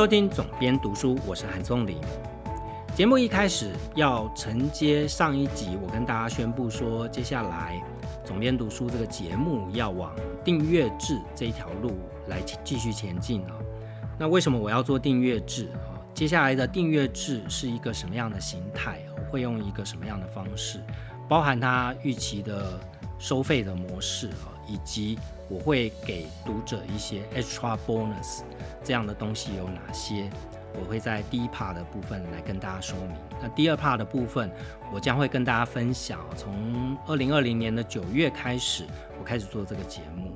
收听总编读书，我是韩松林。节目一开始要承接上一集，我跟大家宣布说，接下来总编读书这个节目要往订阅制这一条路来继续前进啊。那为什么我要做订阅制啊？接下来的订阅制是一个什么样的形态？会用一个什么样的方式？包含它预期的收费的模式啊，以及我会给读者一些 extra bonus。这样的东西有哪些？我会在第一 part 的部分来跟大家说明。那第二 part 的部分，我将会跟大家分享。从二零二零年的九月开始，我开始做这个节目。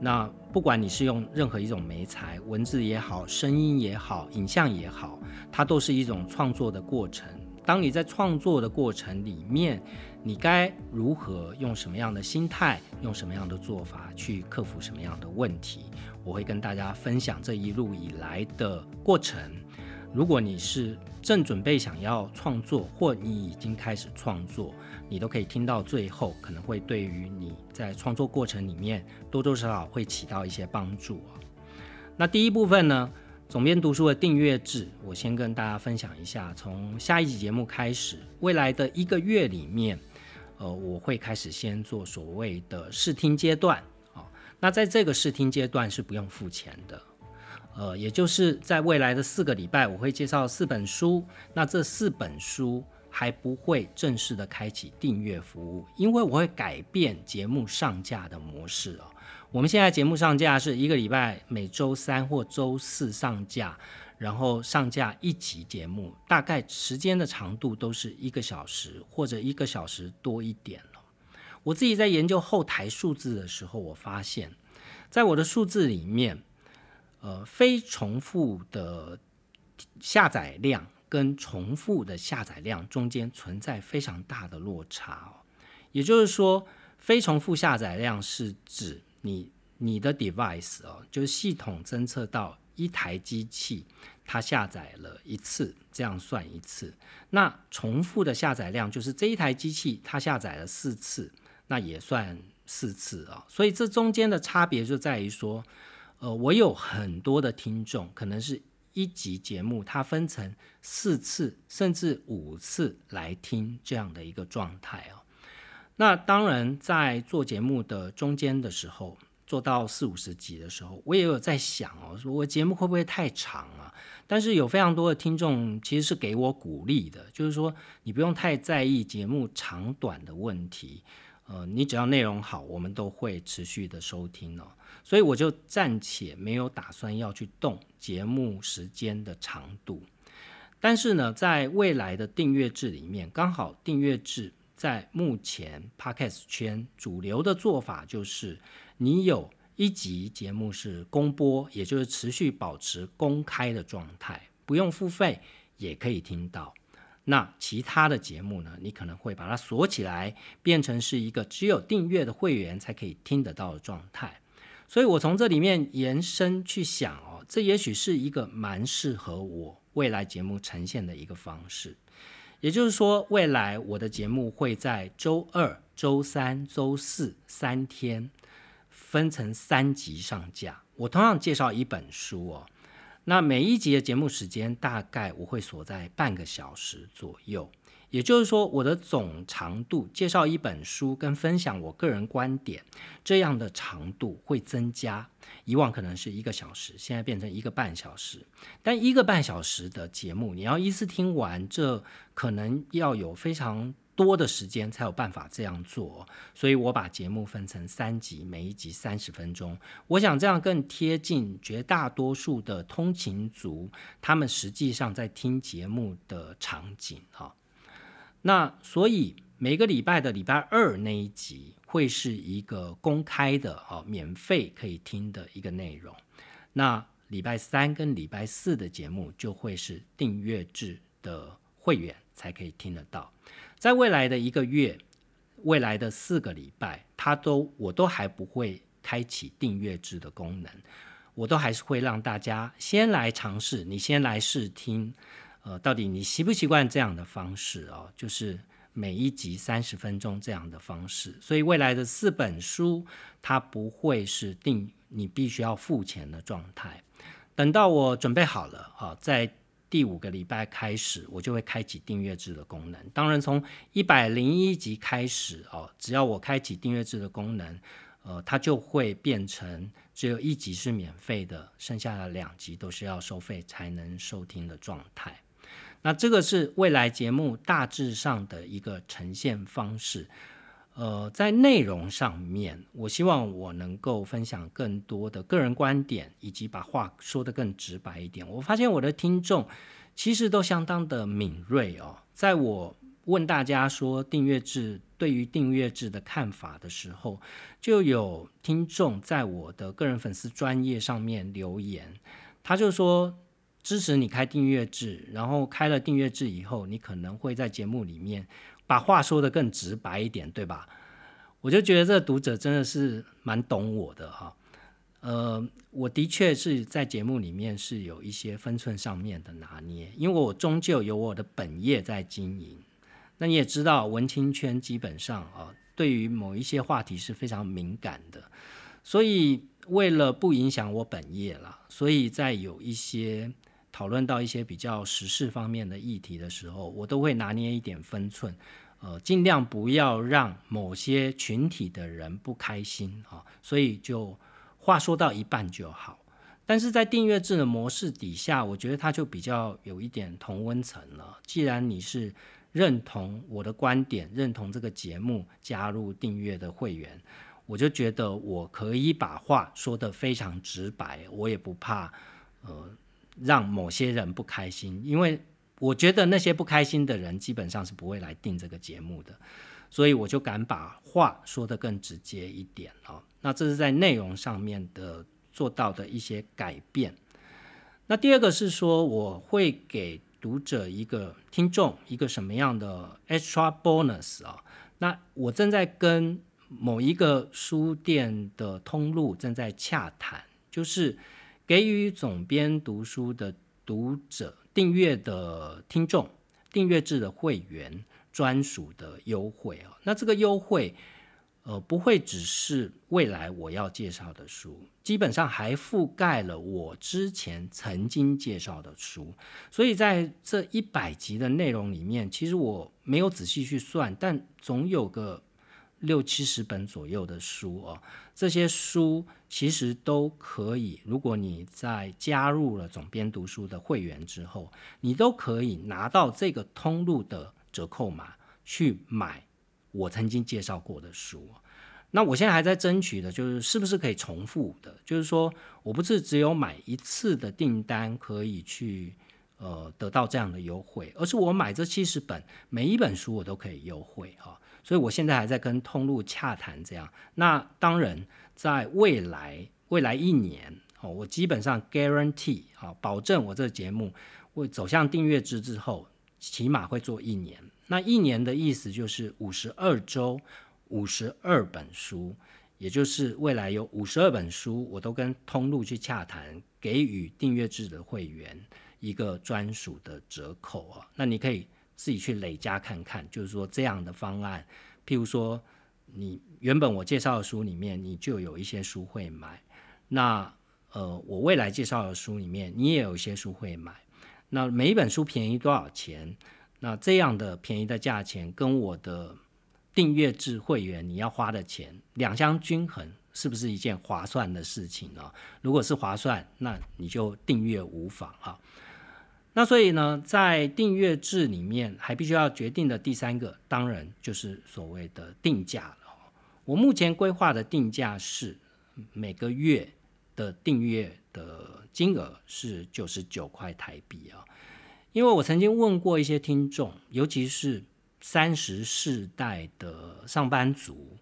那不管你是用任何一种媒材，文字也好，声音也好，影像也好，它都是一种创作的过程。当你在创作的过程里面，你该如何用什么样的心态，用什么样的做法去克服什么样的问题？我会跟大家分享这一路以来的过程。如果你是正准备想要创作，或你已经开始创作，你都可以听到最后，可能会对于你在创作过程里面多多少少会起到一些帮助。那第一部分呢？总编读书的订阅制，我先跟大家分享一下。从下一集节目开始，未来的一个月里面，呃，我会开始先做所谓的试听阶段啊。那在这个试听阶段是不用付钱的，呃，也就是在未来的四个礼拜，我会介绍四本书。那这四本书还不会正式的开启订阅服务，因为我会改变节目上架的模式哦。我们现在节目上架是一个礼拜每周三或周四上架，然后上架一集节目，大概时间的长度都是一个小时或者一个小时多一点了。我自己在研究后台数字的时候，我发现，在我的数字里面，呃，非重复的下载量跟重复的下载量中间存在非常大的落差哦。也就是说，非重复下载量是指你你的 device 哦，就是系统侦测到一台机器它下载了一次，这样算一次。那重复的下载量就是这一台机器它下载了四次，那也算四次啊。所以这中间的差别就在于说，呃，我有很多的听众，可能是一集节目它分成四次甚至五次来听这样的一个状态哦。那当然，在做节目的中间的时候，做到四五十集的时候，我也有在想哦，说我节目会不会太长啊？但是有非常多的听众其实是给我鼓励的，就是说你不用太在意节目长短的问题，呃，你只要内容好，我们都会持续的收听哦。所以我就暂且没有打算要去动节目时间的长度。但是呢，在未来的订阅制里面，刚好订阅制。在目前 Podcast 圈主流的做法就是，你有一集节目是公播，也就是持续保持公开的状态，不用付费也可以听到。那其他的节目呢，你可能会把它锁起来，变成是一个只有订阅的会员才可以听得到的状态。所以我从这里面延伸去想哦，这也许是一个蛮适合我未来节目呈现的一个方式。也就是说，未来我的节目会在周二、周三、周四三天分成三集上架。我同样介绍一本书哦，那每一集的节目时间大概我会锁在半个小时左右。也就是说，我的总长度介绍一本书跟分享我个人观点这样的长度会增加。以往可能是一个小时，现在变成一个半小时。但一个半小时的节目，你要一次听完，这可能要有非常多的时间才有办法这样做。所以我把节目分成三集，每一集三十分钟。我想这样更贴近绝大多数的通勤族，他们实际上在听节目的场景哈。那所以每个礼拜的礼拜二那一集会是一个公开的哦，免费可以听的一个内容。那礼拜三跟礼拜四的节目就会是订阅制的会员才可以听得到。在未来的一个月、未来的四个礼拜，它都我都还不会开启订阅制的功能，我都还是会让大家先来尝试，你先来试听。呃，到底你习不习惯这样的方式哦？就是每一集三十分钟这样的方式，所以未来的四本书它不会是定你必须要付钱的状态。等到我准备好了啊，在第五个礼拜开始，我就会开启订阅制的功能。当然，从一百零一集开始哦，只要我开启订阅制的功能，呃，它就会变成只有一集是免费的，剩下的两集都是要收费才能收听的状态。那这个是未来节目大致上的一个呈现方式。呃，在内容上面，我希望我能够分享更多的个人观点，以及把话说得更直白一点。我发现我的听众其实都相当的敏锐哦。在我问大家说订阅制对于订阅制的看法的时候，就有听众在我的个人粉丝专业上面留言，他就说支持你开订阅制，然后开了订阅制以后，你可能会在节目里面。把话说的更直白一点，对吧？我就觉得这读者真的是蛮懂我的哈。呃，我的确是在节目里面是有一些分寸上面的拿捏，因为我终究有我的本业在经营。那你也知道，文青圈基本上啊，对于某一些话题是非常敏感的，所以为了不影响我本业啦，所以在有一些。讨论到一些比较时事方面的议题的时候，我都会拿捏一点分寸，呃，尽量不要让某些群体的人不开心啊。所以就话说到一半就好。但是在订阅制的模式底下，我觉得它就比较有一点同温层了。既然你是认同我的观点，认同这个节目，加入订阅的会员，我就觉得我可以把话说得非常直白，我也不怕，呃。让某些人不开心，因为我觉得那些不开心的人基本上是不会来订这个节目的，所以我就敢把话说得更直接一点哦。那这是在内容上面的做到的一些改变。那第二个是说，我会给读者一个听众一个什么样的 extra bonus 啊？那我正在跟某一个书店的通路正在洽谈，就是。给予总编读书的读者订阅的听众订阅制的会员专属的优惠啊，那这个优惠呃不会只是未来我要介绍的书，基本上还覆盖了我之前曾经介绍的书，所以在这一百集的内容里面，其实我没有仔细去算，但总有个。六七十本左右的书哦，这些书其实都可以。如果你在加入了总编读书的会员之后，你都可以拿到这个通路的折扣码去买我曾经介绍过的书。那我现在还在争取的就是是不是可以重复的，就是说我不是只有买一次的订单可以去呃得到这样的优惠，而是我买这七十本每一本书我都可以优惠哈。所以我现在还在跟通路洽谈，这样。那当然，在未来未来一年哦，我基本上 guarantee 啊，保证我这个节目会走向订阅制之后，起码会做一年。那一年的意思就是五十二周，五十二本书，也就是未来有五十二本书，我都跟通路去洽谈，给予订阅制的会员一个专属的折扣啊。那你可以。自己去累加看看，就是说这样的方案，譬如说你原本我介绍的书里面，你就有一些书会买，那呃我未来介绍的书里面，你也有一些书会买，那每一本书便宜多少钱？那这样的便宜的价钱跟我的订阅制会员你要花的钱两相均衡，是不是一件划算的事情呢？如果是划算，那你就订阅无妨啊。那所以呢，在订阅制里面，还必须要决定的第三个，当然就是所谓的定价了。我目前规划的定价是每个月的订阅的金额是九十九块台币啊。因为我曾经问过一些听众，尤其是三十世代的上班族，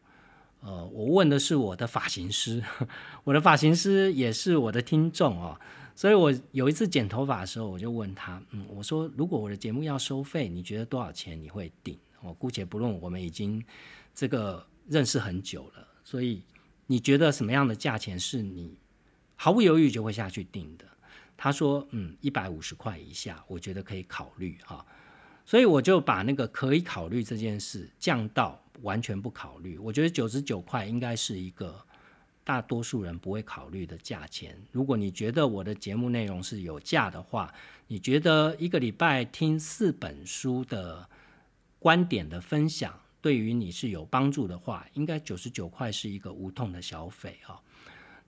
呃，我问的是我的发型师，我的发型师也是我的听众啊。所以我有一次剪头发的时候，我就问他，嗯，我说如果我的节目要收费，你觉得多少钱你会定？我姑且不论，我们已经这个认识很久了，所以你觉得什么样的价钱是你毫不犹豫就会下去定的？他说，嗯，一百五十块以下，我觉得可以考虑哈。所以我就把那个可以考虑这件事降到完全不考虑。我觉得九十九块应该是一个。大多数人不会考虑的价钱。如果你觉得我的节目内容是有价的话，你觉得一个礼拜听四本书的观点的分享，对于你是有帮助的话，应该九十九块是一个无痛的小费啊。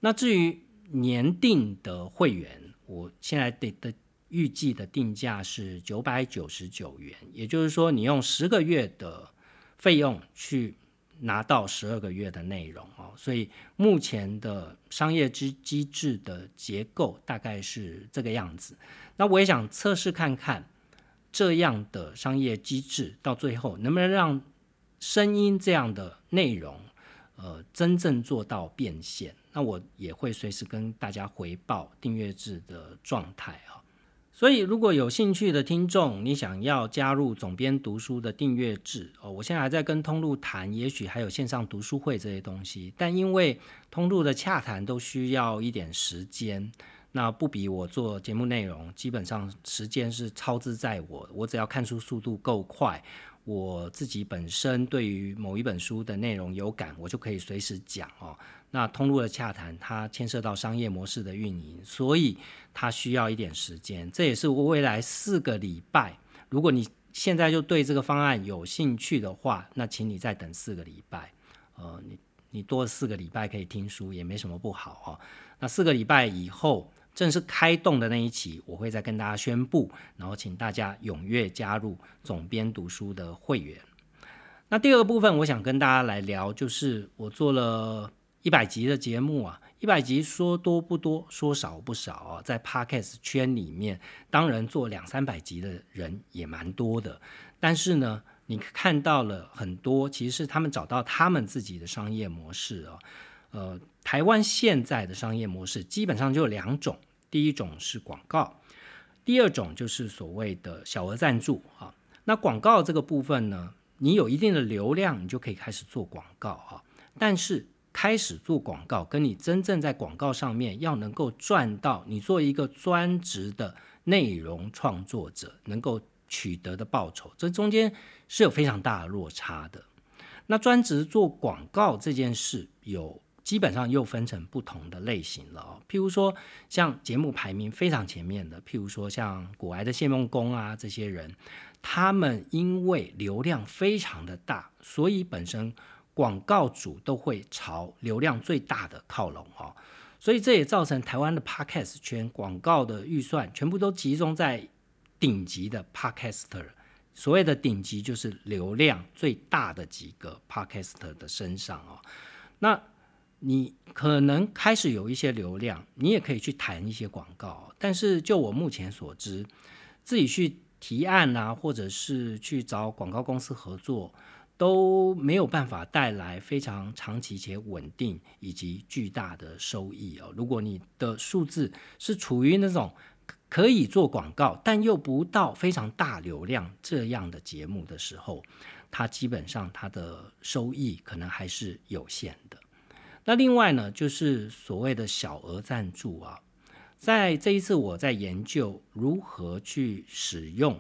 那至于年定的会员，我现在的的预计的定价是九百九十九元，也就是说，你用十个月的费用去。拿到十二个月的内容哦，所以目前的商业机机制的结构大概是这个样子。那我也想测试看看这样的商业机制到最后能不能让声音这样的内容呃真正做到变现。那我也会随时跟大家回报订阅制的状态啊。所以，如果有兴趣的听众，你想要加入总编读书的订阅制哦，我现在还在跟通路谈，也许还有线上读书会这些东西，但因为通路的洽谈都需要一点时间，那不比我做节目内容，基本上时间是超支在我，我只要看书速度够快。我自己本身对于某一本书的内容有感，我就可以随时讲哦。那通路的洽谈，它牵涉到商业模式的运营，所以它需要一点时间。这也是我未来四个礼拜，如果你现在就对这个方案有兴趣的话，那请你再等四个礼拜。呃，你你多四个礼拜可以听书，也没什么不好哦。那四个礼拜以后。正式开动的那一期，我会再跟大家宣布，然后请大家踊跃加入总编读书的会员。那第二个部分，我想跟大家来聊，就是我做了一百集的节目啊，一百集说多不多，说少不少啊，在 Podcast 圈里面，当然做两三百集的人也蛮多的，但是呢，你看到了很多，其实是他们找到他们自己的商业模式啊。呃，台湾现在的商业模式基本上就两种，第一种是广告，第二种就是所谓的小额赞助啊。那广告这个部分呢，你有一定的流量，你就可以开始做广告啊。但是开始做广告，跟你真正在广告上面要能够赚到，你做一个专职的内容创作者能够取得的报酬，这中间是有非常大的落差的。那专职做广告这件事有。基本上又分成不同的类型了哦，譬如说像节目排名非常前面的，譬如说像古埃的谢梦工啊这些人，他们因为流量非常的大，所以本身广告主都会朝流量最大的靠拢哦，所以这也造成台湾的 podcast 圈广告的预算全部都集中在顶级的 podcaster，所谓的顶级就是流量最大的几个 podcaster 的身上哦，那。你可能开始有一些流量，你也可以去谈一些广告，但是就我目前所知，自己去提案啊，或者是去找广告公司合作，都没有办法带来非常长期且稳定以及巨大的收益哦。如果你的数字是处于那种可以做广告，但又不到非常大流量这样的节目的时候，它基本上它的收益可能还是有限的。那另外呢，就是所谓的小额赞助啊，在这一次我在研究如何去使用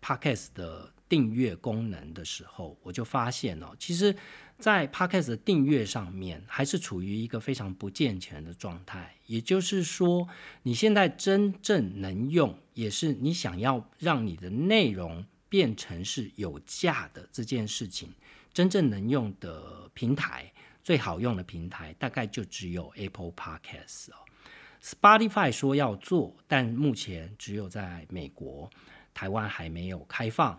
Podcast 的订阅功能的时候，我就发现哦，其实，在 Podcast 的订阅上面还是处于一个非常不健全的状态。也就是说，你现在真正能用，也是你想要让你的内容变成是有价的这件事情，真正能用的平台。最好用的平台大概就只有 Apple Podcast 哦，Spotify 说要做，但目前只有在美国、台湾还没有开放。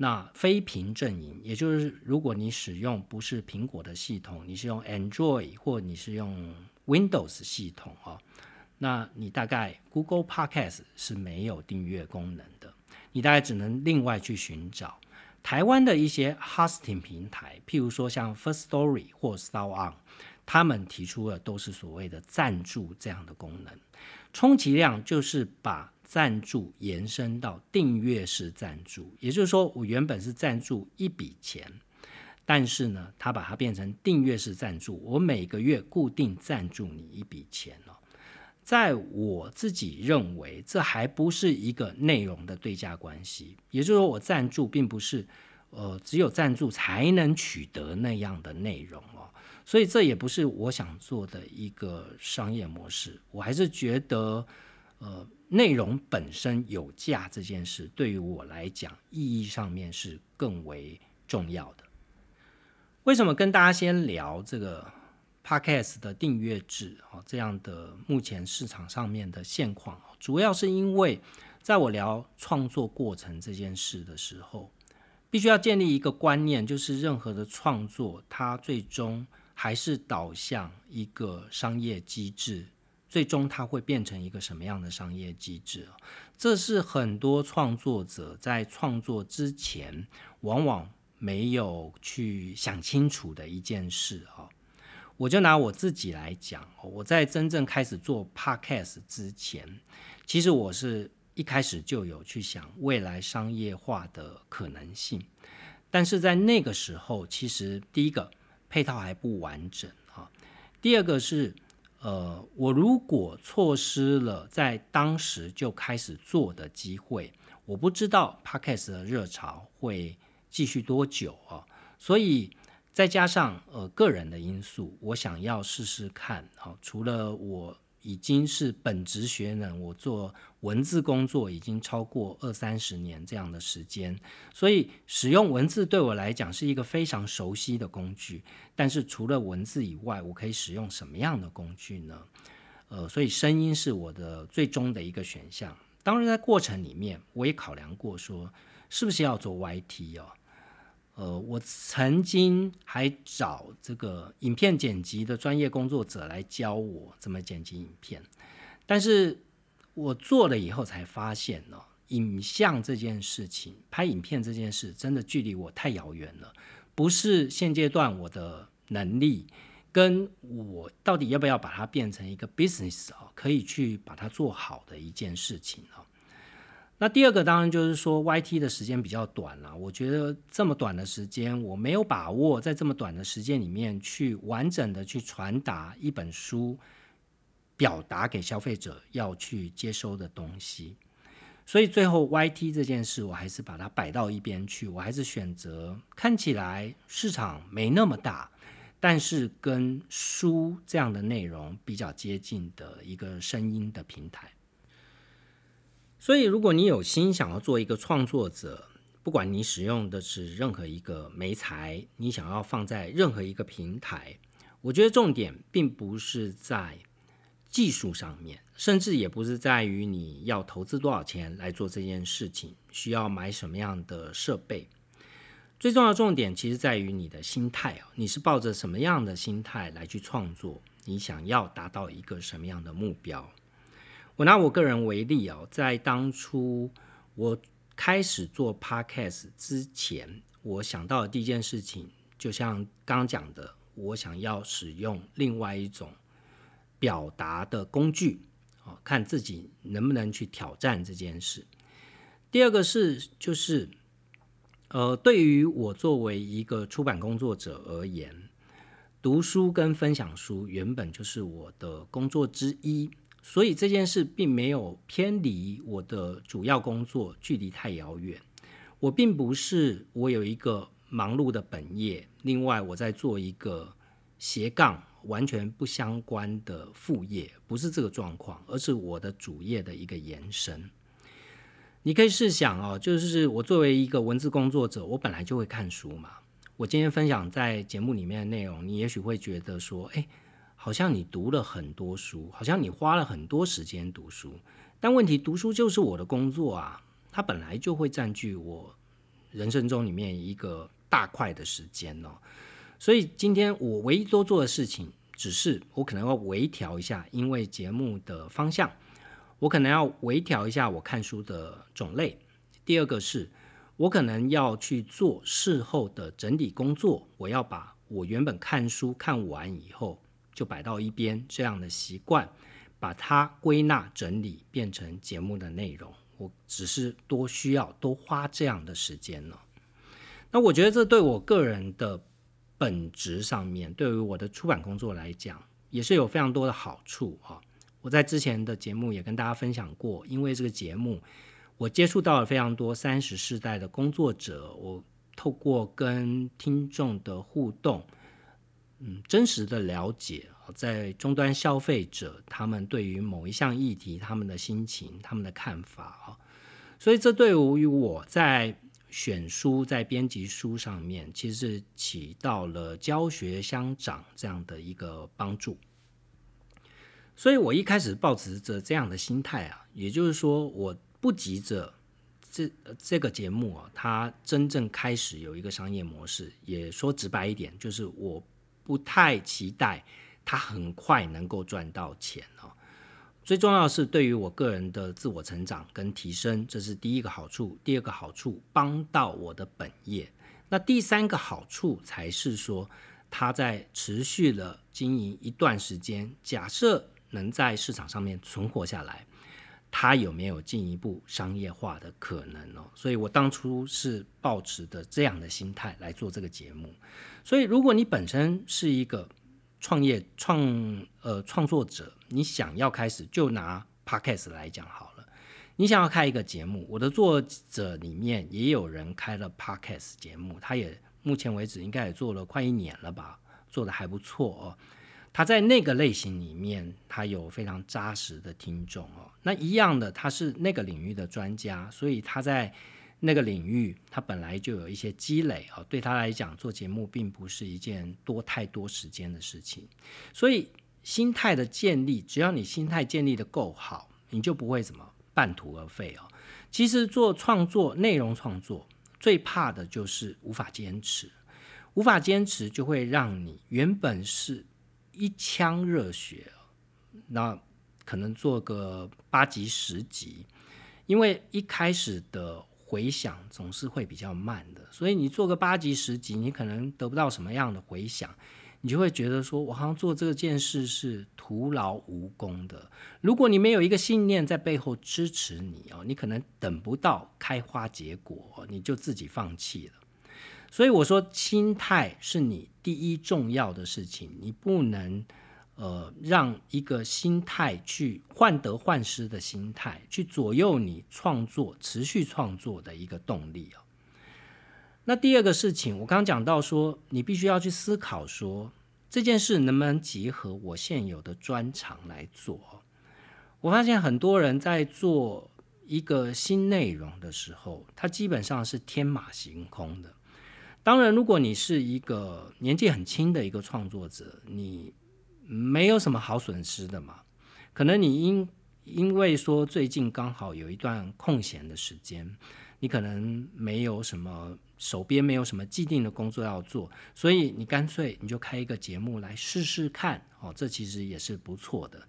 那非屏阵营，也就是如果你使用不是苹果的系统，你是用 Android 或你是用 Windows 系统哦，那你大概 Google Podcast 是没有订阅功能的，你大概只能另外去寻找。台湾的一些 hosting 平台，譬如说像 First Story 或 s t a r On，他们提出的都是所谓的赞助这样的功能。充其量就是把赞助延伸到订阅式赞助，也就是说，我原本是赞助一笔钱，但是呢，他把它变成订阅式赞助，我每个月固定赞助你一笔钱哦。在我自己认为，这还不是一个内容的对价关系。也就是说，我赞助并不是，呃，只有赞助才能取得那样的内容哦。所以这也不是我想做的一个商业模式。我还是觉得，呃，内容本身有价这件事，对于我来讲，意义上面是更为重要的。为什么跟大家先聊这个 podcast 的订阅制啊？这样的目前市场上面的现况，主要是因为在我聊创作过程这件事的时候。必须要建立一个观念，就是任何的创作，它最终还是导向一个商业机制。最终它会变成一个什么样的商业机制？这是很多创作者在创作之前，往往没有去想清楚的一件事啊。我就拿我自己来讲，我在真正开始做 podcast 之前，其实我是。一开始就有去想未来商业化的可能性，但是在那个时候，其实第一个配套还不完整啊，第二个是呃，我如果错失了在当时就开始做的机会，我不知道 Podcast 的热潮会继续多久啊，所以再加上呃个人的因素，我想要试试看啊，除了我。已经是本职学能，我做文字工作已经超过二三十年这样的时间，所以使用文字对我来讲是一个非常熟悉的工具。但是除了文字以外，我可以使用什么样的工具呢？呃，所以声音是我的最终的一个选项。当然，在过程里面我也考量过，说是不是要做 YT 哦。呃，我曾经还找这个影片剪辑的专业工作者来教我怎么剪辑影片，但是我做了以后才发现呢，影像这件事情，拍影片这件事，真的距离我太遥远了，不是现阶段我的能力，跟我到底要不要把它变成一个 business 啊，可以去把它做好的一件事情啊。那第二个当然就是说，YT 的时间比较短了。我觉得这么短的时间，我没有把握在这么短的时间里面去完整的去传达一本书，表达给消费者要去接收的东西。所以最后 YT 这件事，我还是把它摆到一边去。我还是选择看起来市场没那么大，但是跟书这样的内容比较接近的一个声音的平台。所以，如果你有心想要做一个创作者，不管你使用的是任何一个媒材，你想要放在任何一个平台，我觉得重点并不是在技术上面，甚至也不是在于你要投资多少钱来做这件事情，需要买什么样的设备。最重要的重点其实在于你的心态啊，你是抱着什么样的心态来去创作？你想要达到一个什么样的目标？我拿我个人为例哦，在当初我开始做 podcast 之前，我想到的第一件事情，就像刚讲的，我想要使用另外一种表达的工具，哦，看自己能不能去挑战这件事。第二个是，就是，呃，对于我作为一个出版工作者而言，读书跟分享书原本就是我的工作之一。所以这件事并没有偏离我的主要工作，距离太遥远。我并不是我有一个忙碌的本业，另外我在做一个斜杠完全不相关的副业，不是这个状况，而是我的主业的一个延伸。你可以试想哦，就是我作为一个文字工作者，我本来就会看书嘛。我今天分享在节目里面的内容，你也许会觉得说，哎。好像你读了很多书，好像你花了很多时间读书，但问题读书就是我的工作啊，它本来就会占据我人生中里面一个大块的时间哦。所以今天我唯一多做的事情，只是我可能要微调一下，因为节目的方向，我可能要微调一下我看书的种类。第二个是，我可能要去做事后的整理工作，我要把我原本看书看完以后。就摆到一边，这样的习惯，把它归纳整理变成节目的内容。我只是多需要多花这样的时间了。那我觉得这对我个人的本职上面，对于我的出版工作来讲，也是有非常多的好处啊。我在之前的节目也跟大家分享过，因为这个节目，我接触到了非常多三十世代的工作者，我透过跟听众的互动。嗯真实的了解，在终端消费者他们对于某一项议题他们的心情、他们的看法啊，所以这对于我在选书、在编辑书上面，其实起到了教学相长这样的一个帮助。所以我一开始抱持着这样的心态啊，也就是说，我不急着这这个节目啊，它真正开始有一个商业模式。也说直白一点，就是我不太期待它很快能够赚到钱哦。最重要的是，对于我个人的自我成长跟提升，这是第一个好处。第二个好处，帮到我的本业。那第三个好处才是说，它在持续了经营一段时间，假设。能在市场上面存活下来，它有没有进一步商业化的可能哦？所以我当初是抱持的这样的心态来做这个节目。所以，如果你本身是一个创业创呃创作者，你想要开始，就拿 Podcast 来讲好了。你想要开一个节目，我的作者里面也有人开了 Podcast 节目，他也目前为止应该也做了快一年了吧，做的还不错哦。他在那个类型里面，他有非常扎实的听众哦。那一样的，他是那个领域的专家，所以他在那个领域，他本来就有一些积累哦。对他来讲，做节目并不是一件多太多时间的事情。所以心态的建立，只要你心态建立的够好，你就不会怎么半途而废哦。其实做创作、内容创作，最怕的就是无法坚持，无法坚持就会让你原本是。一腔热血，那可能做个八集十集，因为一开始的回响总是会比较慢的，所以你做个八集十集，你可能得不到什么样的回响，你就会觉得说，我好像做这件事是徒劳无功的。如果你没有一个信念在背后支持你哦，你可能等不到开花结果，你就自己放弃了。所以我说，心态是你第一重要的事情，你不能呃让一个心态去患得患失的心态去左右你创作、持续创作的一个动力哦。那第二个事情，我刚讲到说，你必须要去思考说这件事能不能结合我现有的专长来做。我发现很多人在做一个新内容的时候，他基本上是天马行空的。当然，如果你是一个年纪很轻的一个创作者，你没有什么好损失的嘛。可能你因因为说最近刚好有一段空闲的时间，你可能没有什么手边没有什么既定的工作要做，所以你干脆你就开一个节目来试试看哦，这其实也是不错的。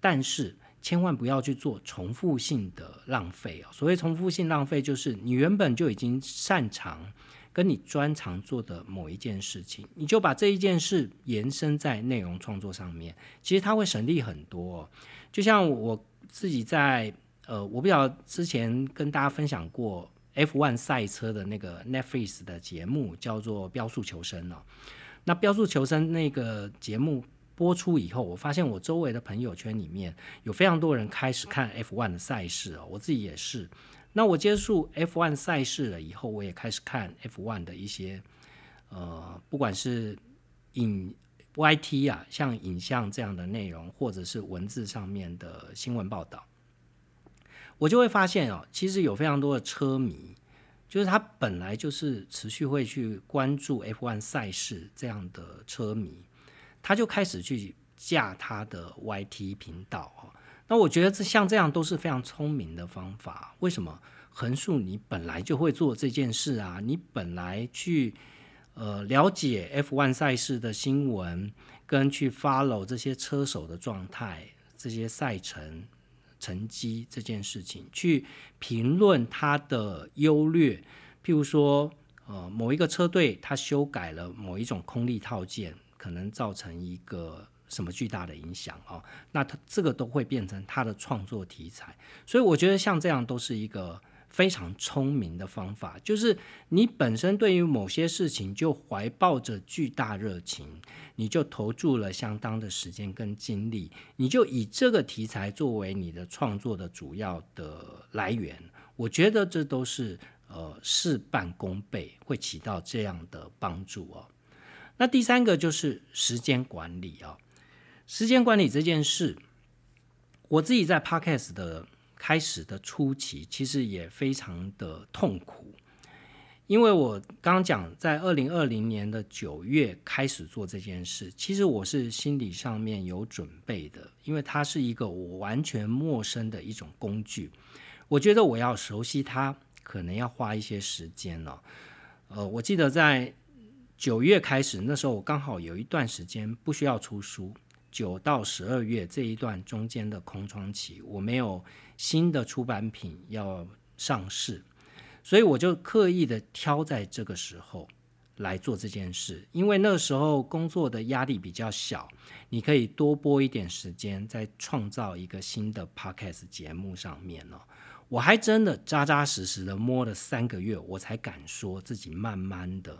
但是千万不要去做重复性的浪费哦。所谓重复性浪费，就是你原本就已经擅长。跟你专长做的某一件事情，你就把这一件事延伸在内容创作上面，其实它会省力很多。就像我自己在呃，我比较之前跟大家分享过 F1 赛车的那个 Netflix 的节目，叫做《标速求生》哦。那《标速求生》那个节目播出以后，我发现我周围的朋友圈里面有非常多人开始看 F1 的赛事哦，我自己也是。那我接触 F1 赛事了以后，我也开始看 F1 的一些，呃，不管是影 YT 啊，像影像这样的内容，或者是文字上面的新闻报道，我就会发现哦，其实有非常多的车迷，就是他本来就是持续会去关注 F1 赛事这样的车迷，他就开始去架他的 YT 频道哦。那我觉得这像这样都是非常聪明的方法。为什么？横竖你本来就会做这件事啊，你本来去呃了解 F1 赛事的新闻，跟去 follow 这些车手的状态、这些赛程成绩这件事情，去评论它的优劣。譬如说，呃，某一个车队它修改了某一种空力套件，可能造成一个。什么巨大的影响哦？那他这个都会变成他的创作题材，所以我觉得像这样都是一个非常聪明的方法。就是你本身对于某些事情就怀抱着巨大热情，你就投注了相当的时间跟精力，你就以这个题材作为你的创作的主要的来源。我觉得这都是呃事半功倍，会起到这样的帮助哦。那第三个就是时间管理啊，时间管理这件事，我自己在 Podcast 的开始的初期，其实也非常的痛苦。因为我刚讲，在二零二零年的九月开始做这件事，其实我是心理上面有准备的，因为它是一个我完全陌生的一种工具，我觉得我要熟悉它，可能要花一些时间了。呃，我记得在九月开始，那时候我刚好有一段时间不需要出书，九到十二月这一段中间的空窗期，我没有新的出版品要上市。所以我就刻意的挑在这个时候来做这件事，因为那时候工作的压力比较小，你可以多播一点时间在创造一个新的 podcast 节目上面哦。我还真的扎扎实实的摸了三个月，我才敢说自己慢慢的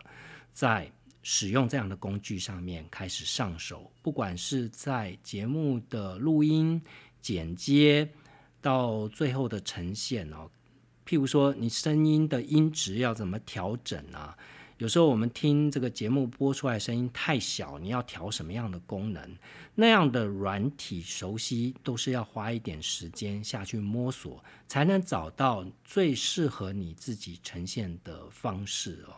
在使用这样的工具上面开始上手，不管是在节目的录音、剪接到最后的呈现哦。譬如说，你声音的音质要怎么调整啊？有时候我们听这个节目播出来声音太小，你要调什么样的功能？那样的软体熟悉都是要花一点时间下去摸索，才能找到最适合你自己呈现的方式哦。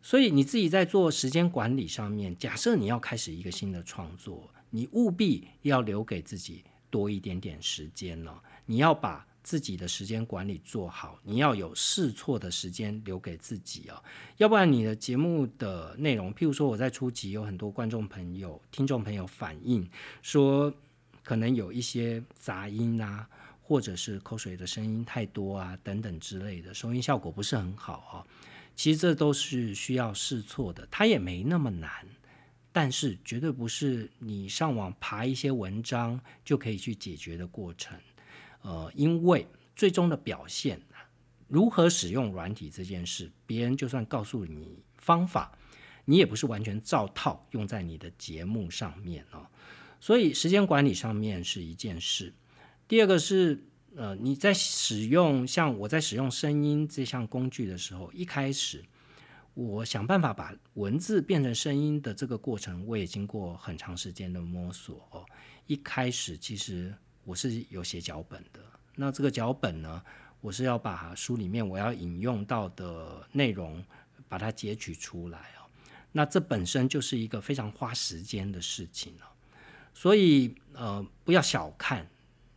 所以你自己在做时间管理上面，假设你要开始一个新的创作，你务必要留给自己多一点点时间哦。你要把自己的时间管理做好，你要有试错的时间留给自己哦，要不然你的节目的内容，譬如说我在初期有很多观众朋友、听众朋友反映说，可能有一些杂音啊，或者是口水的声音太多啊等等之类的，收音效果不是很好啊。其实这都是需要试错的，它也没那么难，但是绝对不是你上网爬一些文章就可以去解决的过程。呃，因为最终的表现，如何使用软体这件事，别人就算告诉你方法，你也不是完全照套用在你的节目上面哦。所以时间管理上面是一件事。第二个是，呃，你在使用像我在使用声音这项工具的时候，一开始我想办法把文字变成声音的这个过程，我也经过很长时间的摸索哦。一开始其实。我是有写脚本的，那这个脚本呢，我是要把书里面我要引用到的内容，把它截取出来哦。那这本身就是一个非常花时间的事情了，所以呃，不要小看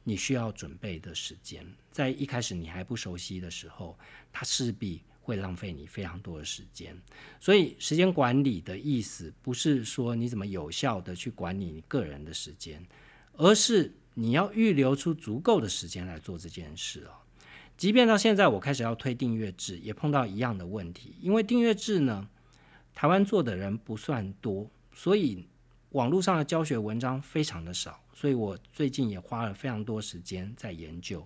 你需要准备的时间，在一开始你还不熟悉的时候，它势必会浪费你非常多的时间。所以时间管理的意思，不是说你怎么有效的去管理你个人的时间，而是。你要预留出足够的时间来做这件事哦。即便到现在，我开始要推订阅制，也碰到一样的问题。因为订阅制呢，台湾做的人不算多，所以网络上的教学文章非常的少。所以我最近也花了非常多时间在研究。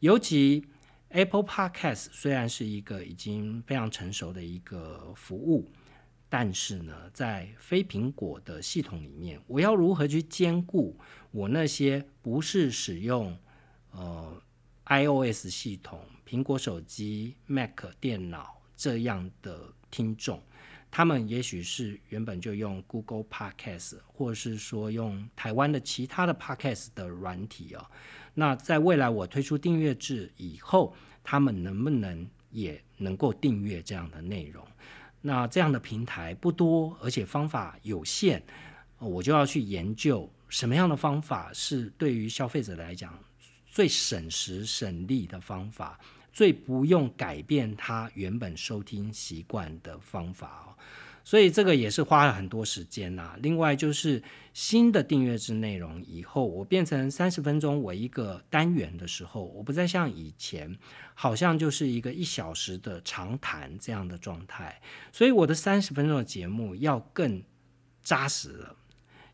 尤其 Apple Podcast 虽然是一个已经非常成熟的一个服务。但是呢，在非苹果的系统里面，我要如何去兼顾我那些不是使用呃 iOS 系统、苹果手机、Mac 电脑这样的听众？他们也许是原本就用 Google Podcast，或者是说用台湾的其他的 Podcast 的软体哦。那在未来我推出订阅制以后，他们能不能也能够订阅这样的内容？那这样的平台不多，而且方法有限，我就要去研究什么样的方法是对于消费者来讲最省时省力的方法，最不用改变他原本收听习惯的方法哦。所以这个也是花了很多时间呐。另外就是新的订阅制内容以后，我变成三十分钟为一个单元的时候，我不再像以前，好像就是一个一小时的长谈这样的状态。所以我的三十分钟的节目要更扎实了，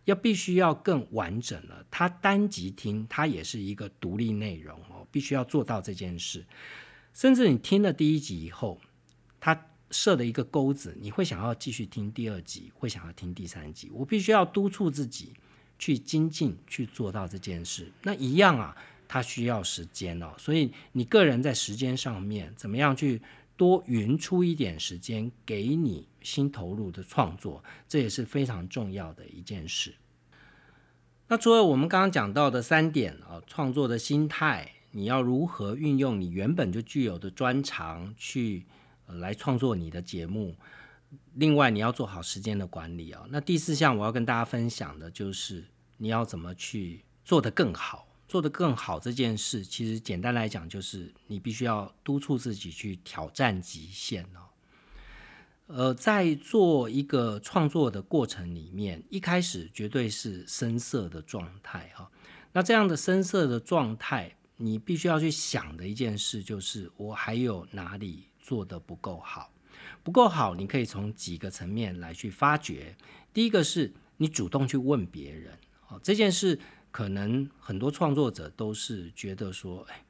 要必须要更完整了。它单集听，它也是一个独立内容哦，必须要做到这件事。甚至你听了第一集以后，它。设了一个钩子，你会想要继续听第二集，会想要听第三集。我必须要督促自己去精进，去做到这件事。那一样啊，它需要时间哦。所以你个人在时间上面怎么样去多匀出一点时间给你新投入的创作，这也是非常重要的一件事。那除了我们刚刚讲到的三点啊，创作的心态，你要如何运用你原本就具有的专长去来创作你的节目？另外，你要做好时间的管理啊。那第四项我要跟大家分享的就是你要怎么去做得更好，做得更好这件事，其实简单来讲就是你必须要督促自己去挑战极限哦。呃，在做一个创作的过程里面，一开始绝对是深色的状态哈。那这样的深色的状态，你必须要去想的一件事就是，我还有哪里做的不够好？不够好，你可以从几个层面来去发掘。第一个是你主动去问别人，哦，这件事可能很多创作者都是觉得说，哎。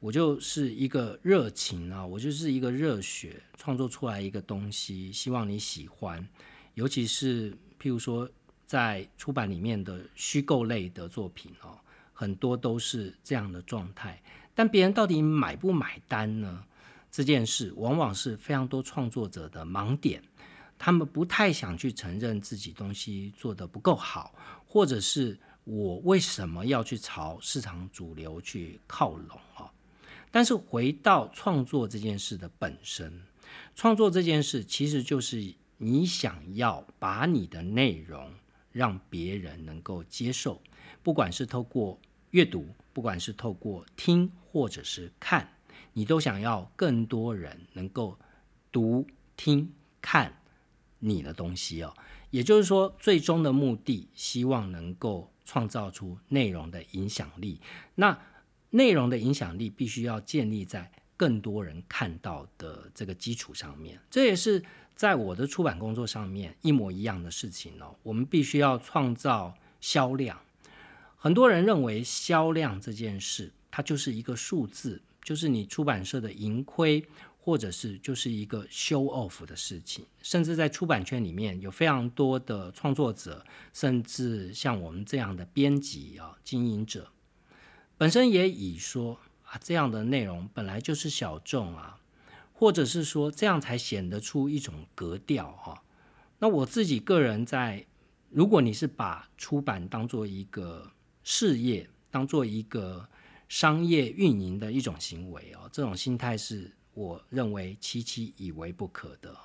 我就是一个热情啊，我就是一个热血，创作出来一个东西，希望你喜欢。尤其是譬如说，在出版里面的虚构类的作品哦，很多都是这样的状态。但别人到底买不买单呢？这件事往往是非常多创作者的盲点。他们不太想去承认自己东西做得不够好，或者是我为什么要去朝市场主流去靠拢啊？但是回到创作这件事的本身，创作这件事其实就是你想要把你的内容让别人能够接受，不管是透过阅读，不管是透过听或者是看，你都想要更多人能够读、听、看你的东西哦。也就是说，最终的目的希望能够创造出内容的影响力。那内容的影响力必须要建立在更多人看到的这个基础上面，这也是在我的出版工作上面一模一样的事情哦。我们必须要创造销量。很多人认为销量这件事，它就是一个数字，就是你出版社的盈亏，或者是就是一个 show off 的事情。甚至在出版圈里面有非常多的创作者，甚至像我们这样的编辑啊、经营者。本身也以说啊，这样的内容本来就是小众啊，或者是说这样才显得出一种格调哈。那我自己个人在，如果你是把出版当做一个事业，当做一个商业运营的一种行为哦，这种心态是我认为七七以为不可的。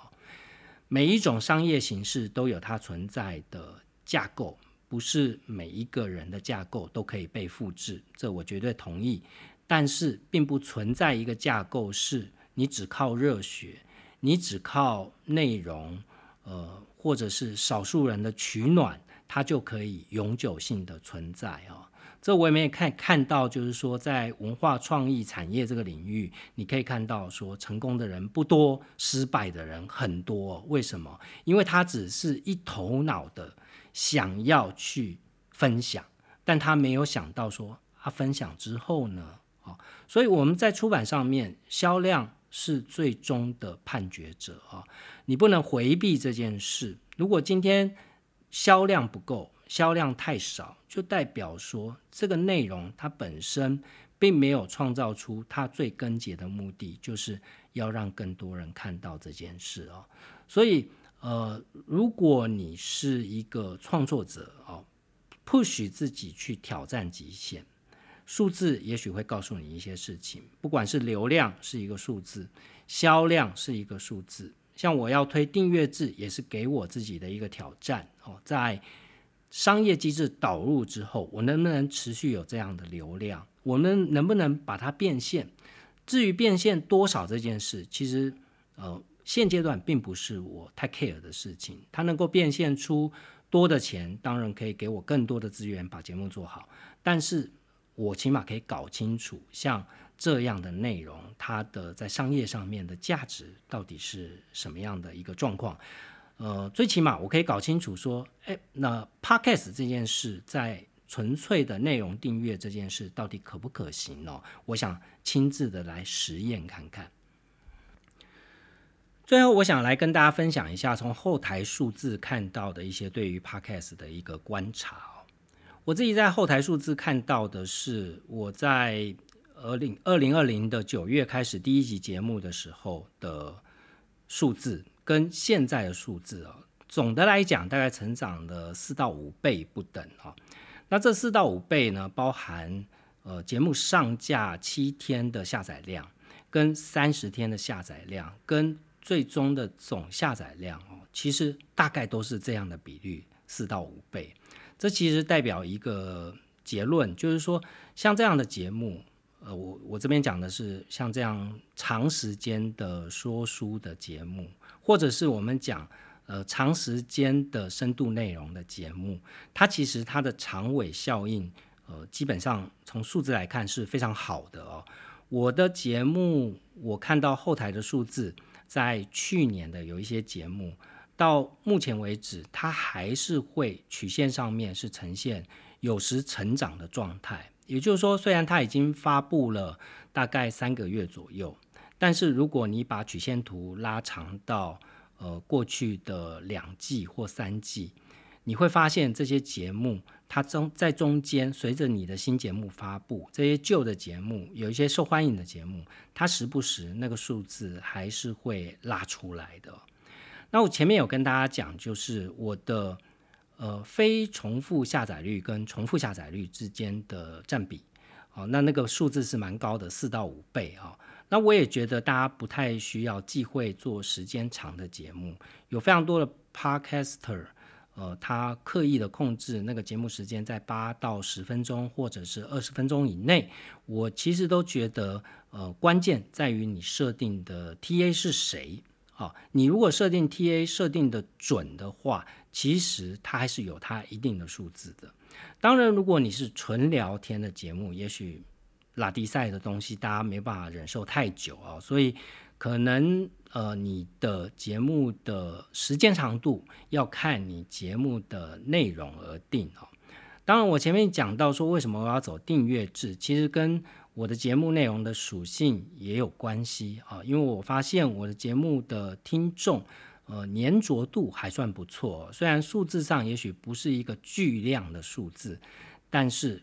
每一种商业形式都有它存在的架构。不是每一个人的架构都可以被复制，这我绝对同意。但是，并不存在一个架构是你只靠热血，你只靠内容，呃，或者是少数人的取暖，它就可以永久性的存在啊。这我也没有看看到，就是说，在文化创意产业这个领域，你可以看到说，成功的人不多，失败的人很多。为什么？因为他只是一头脑的。想要去分享，但他没有想到说，他分享之后呢，啊，所以我们在出版上面，销量是最终的判决者啊，你不能回避这件事。如果今天销量不够，销量太少，就代表说这个内容它本身并没有创造出它最根结的目的，就是要让更多人看到这件事哦，所以。呃，如果你是一个创作者哦，不许自己去挑战极限，数字也许会告诉你一些事情。不管是流量是一个数字，销量是一个数字。像我要推订阅制，也是给我自己的一个挑战哦。在商业机制导入之后，我能不能持续有这样的流量？我们能不能把它变现？至于变现多少这件事，其实呃。现阶段并不是我太 care 的事情，它能够变现出多的钱，当然可以给我更多的资源把节目做好。但是我起码可以搞清楚，像这样的内容，它的在商业上面的价值到底是什么样的一个状况。呃，最起码我可以搞清楚说，哎，那 podcast 这件事在纯粹的内容订阅这件事到底可不可行呢？我想亲自的来实验看看。最后，我想来跟大家分享一下从后台数字看到的一些对于 Podcast 的一个观察。我自己在后台数字看到的是，我在二零二零二零的九月开始第一集节目的时候的数字，跟现在的数字啊，总的来讲大概成长了四到五倍不等啊。那这四到五倍呢，包含呃节目上架七天的下载量，跟三十天的下载量，跟最终的总下载量哦，其实大概都是这样的比率，四到五倍。这其实代表一个。结论就是说，像这样的节目，呃，我我这边讲的是像这样长时间的说书的节目，或者是我们讲呃长时间的深度内容的节目，它其实它的长尾效应，呃，基本上从数字来看是非常好的哦。我的节目，我看到后台的数字，在去年的有一些节目，到目前为止，它还是会曲线上面是呈现。有时成长的状态，也就是说，虽然它已经发布了大概三个月左右，但是如果你把曲线图拉长到呃过去的两季或三季，你会发现这些节目它中在中间，随着你的新节目发布，这些旧的节目有一些受欢迎的节目，它时不时那个数字还是会拉出来的。那我前面有跟大家讲，就是我的。呃，非重复下载率跟重复下载率之间的占比，哦，那那个数字是蛮高的，四到五倍啊。那我也觉得大家不太需要忌讳做时间长的节目，有非常多的 podcaster，呃，他刻意的控制那个节目时间在八到十分钟或者是二十分钟以内。我其实都觉得，呃，关键在于你设定的 TA 是谁。好，你如果设定 TA 设定的准的话。其实它还是有它一定的数字的。当然，如果你是纯聊天的节目，也许拉迪赛的东西大家没办法忍受太久啊，所以可能呃你的节目的时间长度要看你节目的内容而定哦。当然，我前面讲到说为什么我要走订阅制，其实跟我的节目内容的属性也有关系啊，因为我发现我的节目的听众。呃，粘着度还算不错，虽然数字上也许不是一个巨量的数字，但是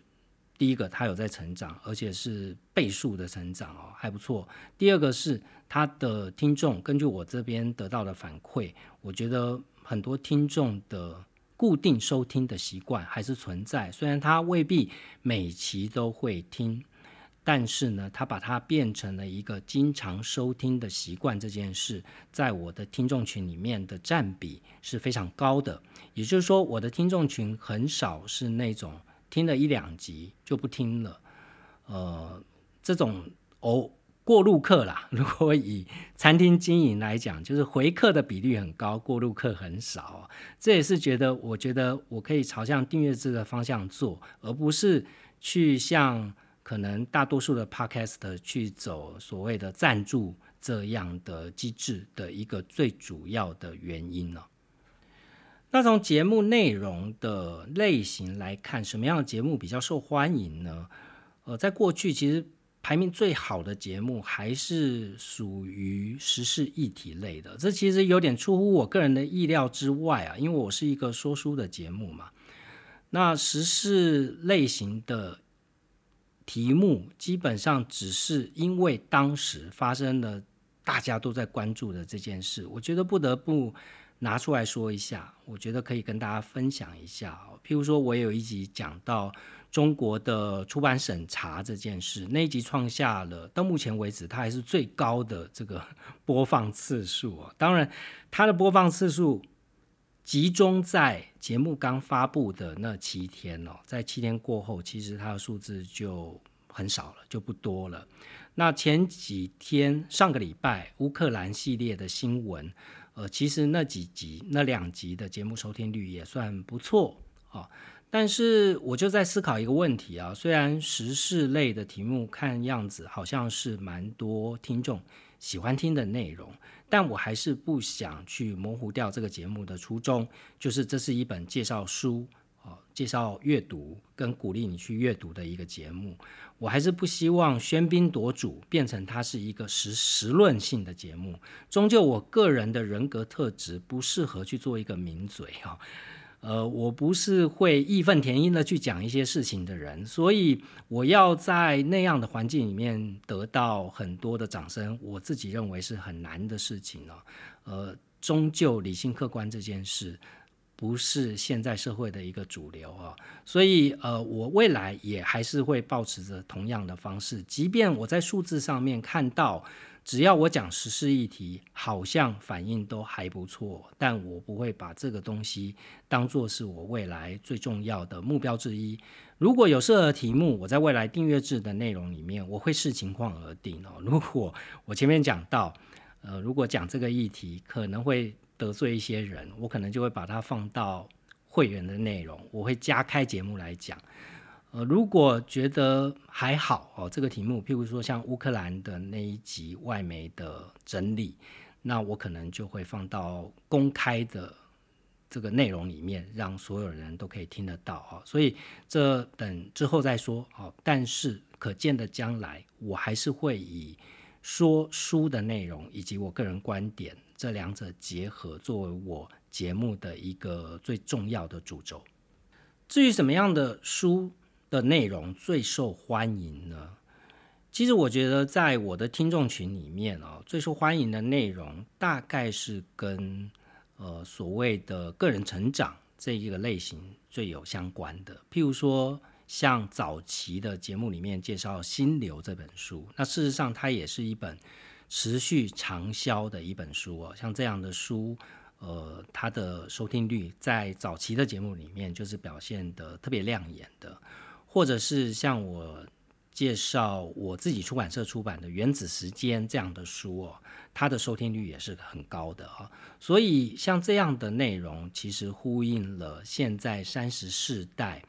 第一个它有在成长，而且是倍数的成长哦，还不错。第二个是它的听众，根据我这边得到的反馈，我觉得很多听众的固定收听的习惯还是存在，虽然他未必每期都会听。但是呢，他把它变成了一个经常收听的习惯，这件事在我的听众群里面的占比是非常高的。也就是说，我的听众群很少是那种听了一两集就不听了，呃，这种哦过路客啦。如果以餐厅经营来讲，就是回客的比率很高，过路客很少。这也是觉得，我觉得我可以朝向订阅制的方向做，而不是去像。可能大多数的 podcast 去走所谓的赞助这样的机制的一个最主要的原因呢？那从节目内容的类型来看，什么样的节目比较受欢迎呢？呃，在过去其实排名最好的节目还是属于时事议题类的，这其实有点出乎我个人的意料之外啊，因为我是一个说书的节目嘛。那时事类型的。题目基本上只是因为当时发生了大家都在关注的这件事，我觉得不得不拿出来说一下。我觉得可以跟大家分享一下。譬如说，我有一集讲到中国的出版审查这件事，那一集创下了到目前为止它还是最高的这个播放次数啊。当然，它的播放次数。集中在节目刚发布的那七天哦，在七天过后，其实它的数字就很少了，就不多了。那前几天上个礼拜乌克兰系列的新闻，呃，其实那几集那两集的节目收听率也算不错啊。但是我就在思考一个问题啊，虽然时事类的题目看样子好像是蛮多听众喜欢听的内容。但我还是不想去模糊掉这个节目的初衷，就是这是一本介绍书，啊，介绍阅读跟鼓励你去阅读的一个节目。我还是不希望喧宾夺主，变成它是一个实实论性的节目。终究我个人的人格特质不适合去做一个名嘴哈。呃，我不是会义愤填膺的去讲一些事情的人，所以我要在那样的环境里面得到很多的掌声，我自己认为是很难的事情哦。呃，终究理性客观这件事。不是现在社会的一个主流啊，所以呃，我未来也还是会保持着同样的方式，即便我在数字上面看到，只要我讲时事议题，好像反应都还不错，但我不会把这个东西当做是我未来最重要的目标之一。如果有适合题目，我在未来订阅制的内容里面，我会视情况而定哦。如果我前面讲到，呃，如果讲这个议题可能会。得罪一些人，我可能就会把它放到会员的内容，我会加开节目来讲。呃，如果觉得还好哦，这个题目，譬如说像乌克兰的那一集外媒的整理，那我可能就会放到公开的这个内容里面，让所有人都可以听得到哦。所以这等之后再说哦。但是可见的将来，我还是会以说书的内容以及我个人观点。这两者结合，作为我节目的一个最重要的主轴。至于什么样的书的内容最受欢迎呢？其实我觉得，在我的听众群里面啊，最受欢迎的内容大概是跟呃所谓的个人成长这一个类型最有相关的。譬如说，像早期的节目里面介绍《心流》这本书，那事实上它也是一本。持续长销的一本书哦，像这样的书，呃，它的收听率在早期的节目里面就是表现的特别亮眼的，或者是像我介绍我自己出版社出版的《原子时间》这样的书哦，它的收听率也是很高的啊。所以像这样的内容，其实呼应了现在三十世代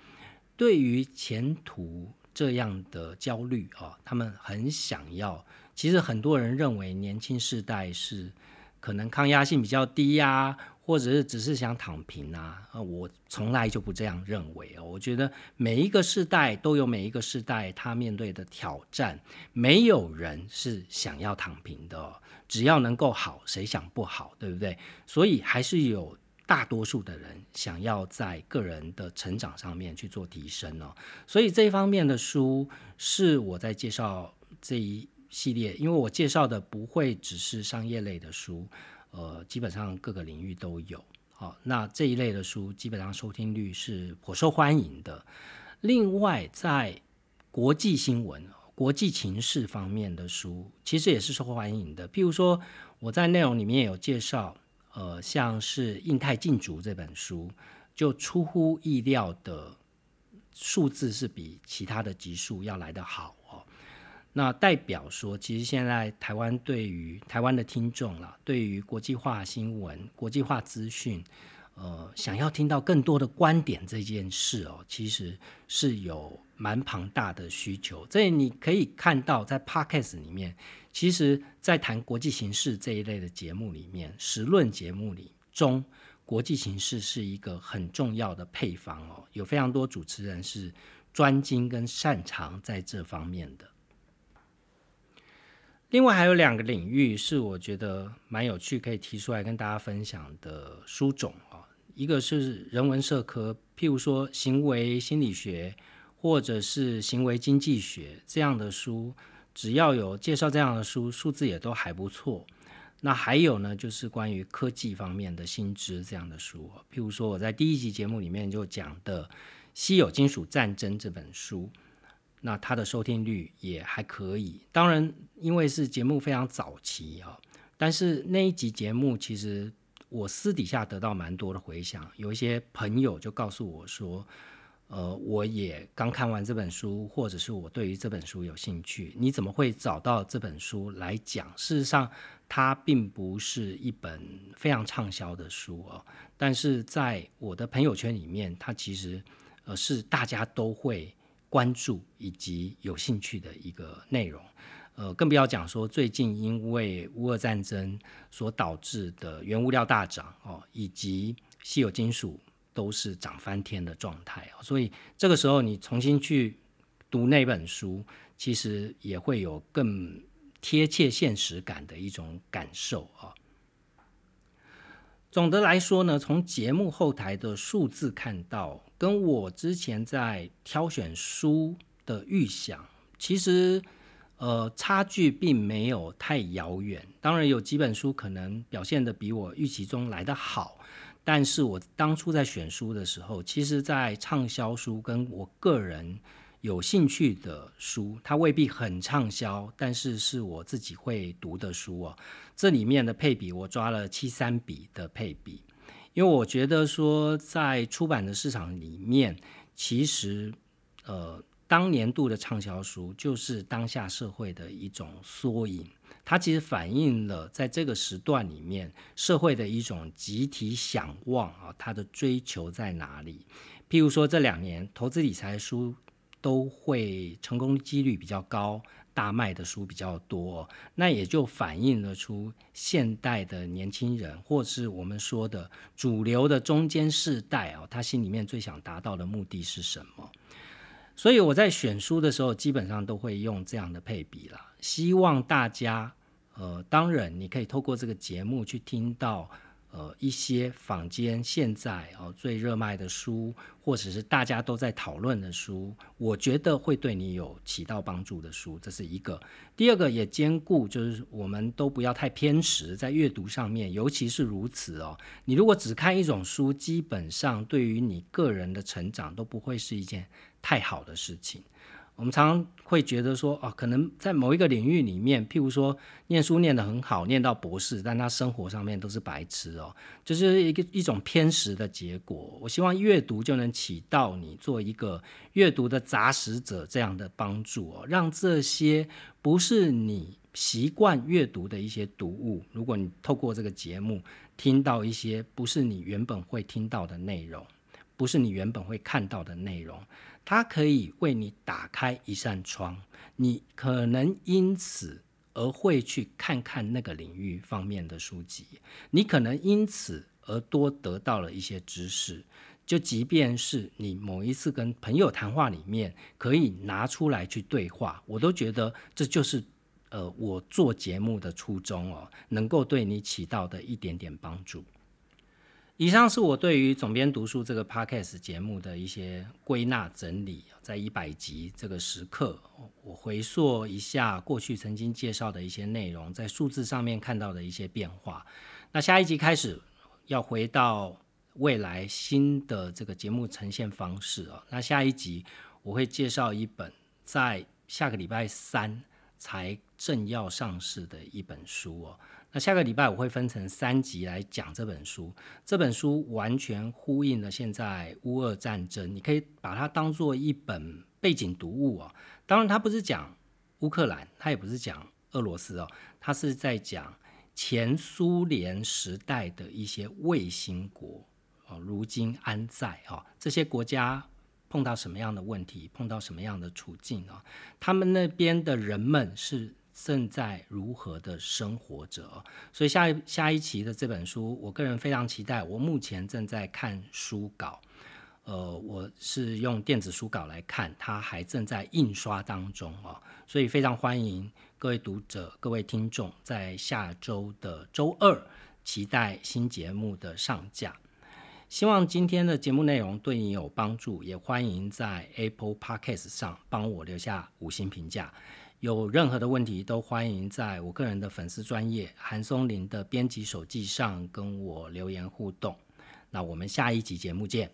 对于前途这样的焦虑啊，他们很想要。其实很多人认为年轻世代是可能抗压性比较低呀，或者是只是想躺平啊。呃，我从来就不这样认为哦。我觉得每一个世代都有每一个世代他面对的挑战，没有人是想要躺平的。只要能够好，谁想不好，对不对？所以还是有大多数的人想要在个人的成长上面去做提升哦。所以这一方面的书是我在介绍这一。系列，因为我介绍的不会只是商业类的书，呃，基本上各个领域都有。好，那这一类的书基本上收听率是颇受欢迎的。另外，在国际新闻、国际情势方面的书，其实也是受欢迎的。譬如说，我在内容里面有介绍，呃，像是《印太禁足》这本书，就出乎意料的数字是比其他的集数要来得好。那代表说，其实现在台湾对于台湾的听众啦，对于国际化新闻、国际化资讯，呃，想要听到更多的观点这件事哦，其实是有蛮庞大的需求。这你可以看到，在 Podcast 里面，其实在谈国际形势这一类的节目里面，时论节目里中，国际形势是一个很重要的配方哦，有非常多主持人是专精跟擅长在这方面的。另外还有两个领域是我觉得蛮有趣，可以提出来跟大家分享的书种啊，一个是人文社科，譬如说行为心理学或者是行为经济学这样的书，只要有介绍这样的书，数字也都还不错。那还有呢，就是关于科技方面的新知这样的书，譬如说我在第一集节目里面就讲的《稀有金属战争》这本书。那它的收听率也还可以，当然因为是节目非常早期啊，但是那一集节目其实我私底下得到蛮多的回响，有一些朋友就告诉我说，呃，我也刚看完这本书，或者是我对于这本书有兴趣，你怎么会找到这本书来讲？事实上，它并不是一本非常畅销的书哦，但是在我的朋友圈里面，它其实呃是大家都会。关注以及有兴趣的一个内容，呃，更不要讲说最近因为乌俄战争所导致的原物料大涨哦，以及稀有金属都是涨翻天的状态所以这个时候你重新去读那本书，其实也会有更贴切现实感的一种感受啊。总的来说呢，从节目后台的数字看到，跟我之前在挑选书的预想，其实呃差距并没有太遥远。当然有几本书可能表现的比我预期中来得好，但是我当初在选书的时候，其实在畅销书跟我个人。有兴趣的书，它未必很畅销，但是是我自己会读的书哦。这里面的配比我抓了七三比的配比，因为我觉得说在出版的市场里面，其实呃当年度的畅销书就是当下社会的一种缩影，它其实反映了在这个时段里面社会的一种集体想望啊，它的追求在哪里？譬如说这两年投资理财书。都会成功几率比较高，大卖的书比较多，那也就反映了出现代的年轻人，或是我们说的主流的中间世代啊，他心里面最想达到的目的是什么？所以我在选书的时候，基本上都会用这样的配比啦，希望大家，呃，当然你可以透过这个节目去听到。呃，一些坊间现在哦最热卖的书，或者是大家都在讨论的书，我觉得会对你有起到帮助的书，这是一个。第二个也兼顾，就是我们都不要太偏食，在阅读上面，尤其是如此哦。你如果只看一种书，基本上对于你个人的成长都不会是一件太好的事情。我们常常会觉得说，哦，可能在某一个领域里面，譬如说念书念得很好，念到博士，但他生活上面都是白痴哦，就是一个一种偏食的结果。我希望阅读就能起到你做一个阅读的杂食者这样的帮助哦，让这些不是你习惯阅读的一些读物，如果你透过这个节目听到一些不是你原本会听到的内容，不是你原本会看到的内容。它可以为你打开一扇窗，你可能因此而会去看看那个领域方面的书籍，你可能因此而多得到了一些知识。就即便是你某一次跟朋友谈话里面可以拿出来去对话，我都觉得这就是呃我做节目的初衷哦，能够对你起到的一点点帮助。以上是我对于总编读书这个 podcast 节目的一些归纳整理，在一百集这个时刻，我回溯一下过去曾经介绍的一些内容，在数字上面看到的一些变化。那下一集开始要回到未来新的这个节目呈现方式哦。那下一集我会介绍一本在下个礼拜三才正要上市的一本书哦。下个礼拜我会分成三集来讲这本书。这本书完全呼应了现在乌俄战争，你可以把它当做一本背景读物哦。当然，它不是讲乌克兰，它也不是讲俄罗斯哦，它是在讲前苏联时代的一些卫星国哦，如今安在哦？这些国家碰到什么样的问题，碰到什么样的处境啊？他们那边的人们是。正在如何的生活着，所以下一下一期的这本书，我个人非常期待。我目前正在看书稿，呃，我是用电子书稿来看，它还正在印刷当中哦，所以非常欢迎各位读者、各位听众在下周的周二期待新节目的上架。希望今天的节目内容对你有帮助，也欢迎在 Apple Podcast 上帮我留下五星评价。有任何的问题，都欢迎在我个人的粉丝专业韩松林的编辑手记上跟我留言互动。那我们下一集节目见。